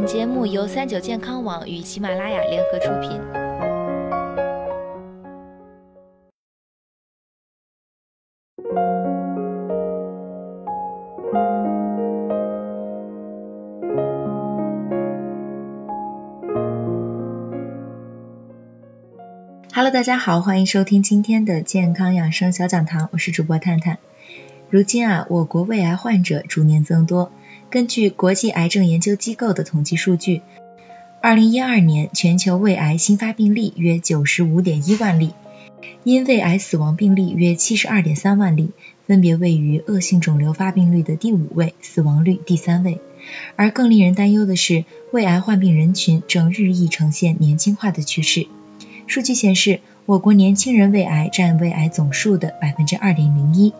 本节目由三九健康网与喜马拉雅联合出品。Hello，大家好，欢迎收听今天的健康养生小讲堂，我是主播探探。如今啊，我国胃癌患者逐年增多。根据国际癌症研究机构的统计数据，二零一二年全球胃癌新发病例约九十五点一万例，因胃癌死亡病例约七十二点三万例，分别位于恶性肿瘤发病率的第五位，死亡率第三位。而更令人担忧的是，胃癌患病人群正日益呈现年轻化的趋势。数据显示，我国年轻人胃癌占胃癌总数的百分之二点零一。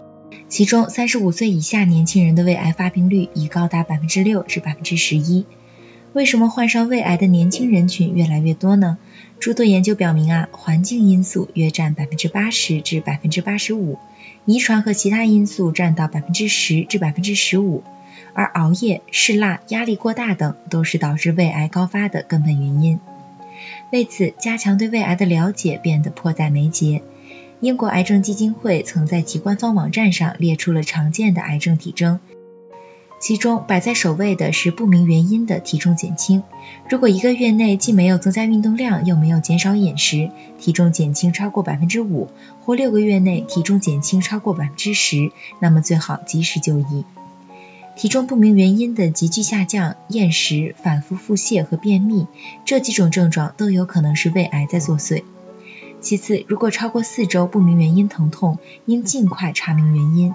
其中，三十五岁以下年轻人的胃癌发病率已高达百分之六至百分之十一。为什么患上胃癌的年轻人群越来越多呢？诸多研究表明啊，环境因素约占百分之八十至百分之八十五，遗传和其他因素占到百分之十至百分之十五，而熬夜、嗜辣、压力过大等都是导致胃癌高发的根本原因。为此，加强对胃癌的了解变得迫在眉睫。英国癌症基金会曾在其官方网站上列出了常见的癌症体征，其中摆在首位的是不明原因的体重减轻。如果一个月内既没有增加运动量，又没有减少饮食，体重减轻超过百分之五，或六个月内体重减轻超过百分之十，那么最好及时就医。体重不明原因的急剧下降、厌食、反复腹泻和便秘这几种症状都有可能是胃癌在作祟。其次，如果超过四周不明原因疼痛，应尽快查明原因，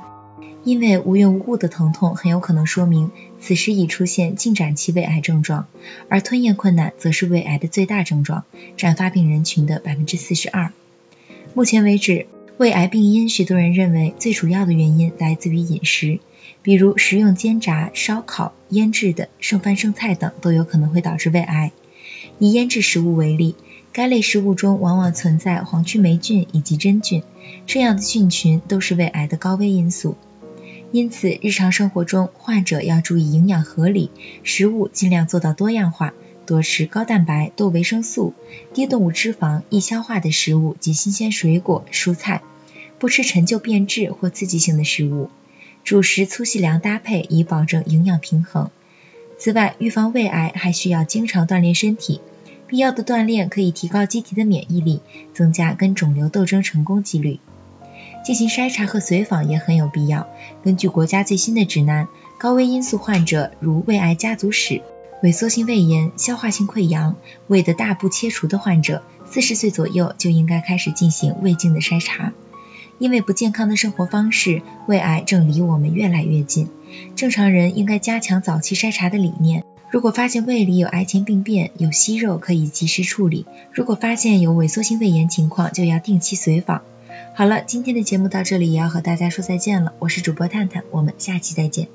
因为无缘无故的疼痛很有可能说明此时已出现进展期胃癌症状，而吞咽困难则是胃癌的最大症状，占发病人群的百分之四十二。目前为止，胃癌病因许多人认为最主要的原因来自于饮食，比如食用煎炸、烧烤、腌制的剩饭剩菜等都有可能会导致胃癌。以腌制食物为例。该类食物中往往存在黄曲霉菌以及真菌，这样的菌群都是胃癌的高危因素。因此，日常生活中患者要注意营养合理，食物尽量做到多样化，多吃高蛋白、多维生素、低动物脂肪、易消化的食物及新鲜水果、蔬菜，不吃陈旧变质或刺激性的食物。主食粗细粮搭配，以保证营养平衡。此外，预防胃癌还需要经常锻炼身体。必要的锻炼可以提高机体的免疫力，增加跟肿瘤斗争成功几率。进行筛查和随访也很有必要。根据国家最新的指南，高危因素患者如胃癌家族史、萎缩性胃炎、消化性溃疡、胃的大部切除的患者，四十岁左右就应该开始进行胃镜的筛查。因为不健康的生活方式，胃癌正离我们越来越近。正常人应该加强早期筛查的理念。如果发现胃里有癌前病变、有息肉，可以及时处理；如果发现有萎缩性胃炎情况，就要定期随访。好了，今天的节目到这里也要和大家说再见了，我是主播探探，我们下期再见。